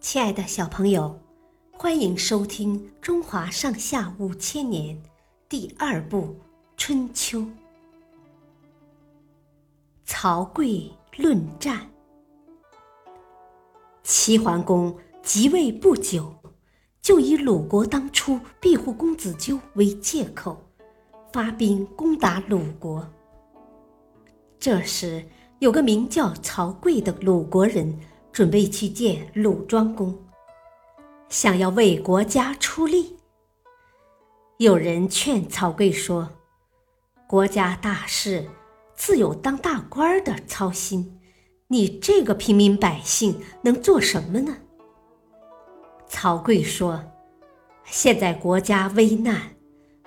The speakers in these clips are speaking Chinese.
亲爱的小朋友，欢迎收听《中华上下五千年》第二部《春秋》。曹刿论战。齐桓公即位不久，就以鲁国当初庇护公子纠为借口，发兵攻打鲁国。这时，有个名叫曹刿的鲁国人。准备去见鲁庄公，想要为国家出力。有人劝曹刿说：“国家大事自有当大官的操心，你这个平民百姓能做什么呢？”曹刿说：“现在国家危难，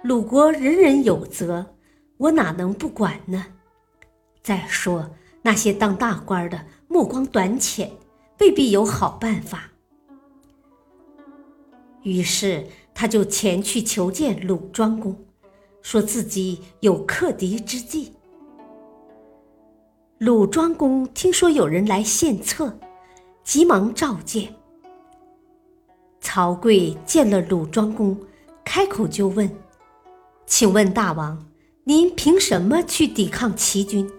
鲁国人人有责，我哪能不管呢？再说那些当大官的目光短浅。”未必有好办法，于是他就前去求见鲁庄公，说自己有克敌之计。鲁庄公听说有人来献策，急忙召见。曹刿见了鲁庄公，开口就问：“请问大王，您凭什么去抵抗齐军？”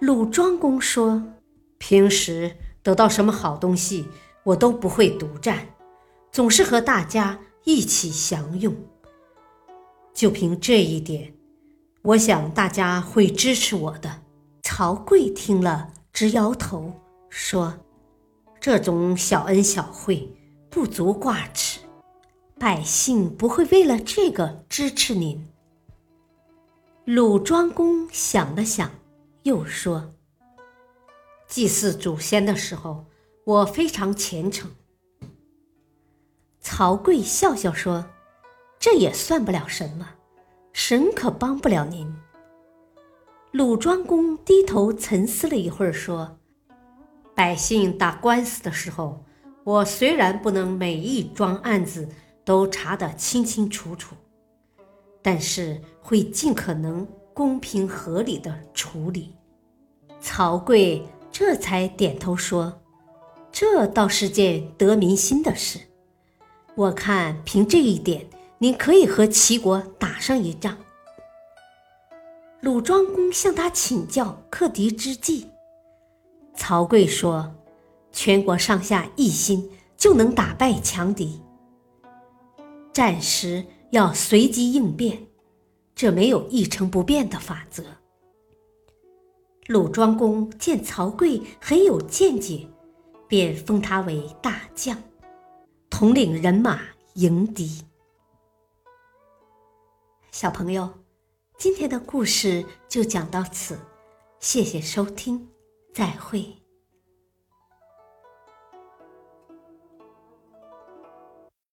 鲁庄公说。平时得到什么好东西，我都不会独占，总是和大家一起享用。就凭这一点，我想大家会支持我的。曹刿听了，直摇头，说：“这种小恩小惠不足挂齿，百姓不会为了这个支持您。”鲁庄公想了想，又说。祭祀祖先的时候，我非常虔诚。曹刿笑笑说：“这也算不了什么，神可帮不了您。”鲁庄公低头沉思了一会儿，说：“百姓打官司的时候，我虽然不能每一桩案子都查得清清楚楚，但是会尽可能公平合理的处理。”曹刿。这才点头说：“这倒是件得民心的事。我看凭这一点，您可以和齐国打上一仗。”鲁庄公向他请教克敌之计。曹刿说：“全国上下一心，就能打败强敌。战时要随机应变，这没有一成不变的法则。”鲁庄公见曹刿很有见解，便封他为大将，统领人马迎敌。小朋友，今天的故事就讲到此，谢谢收听，再会。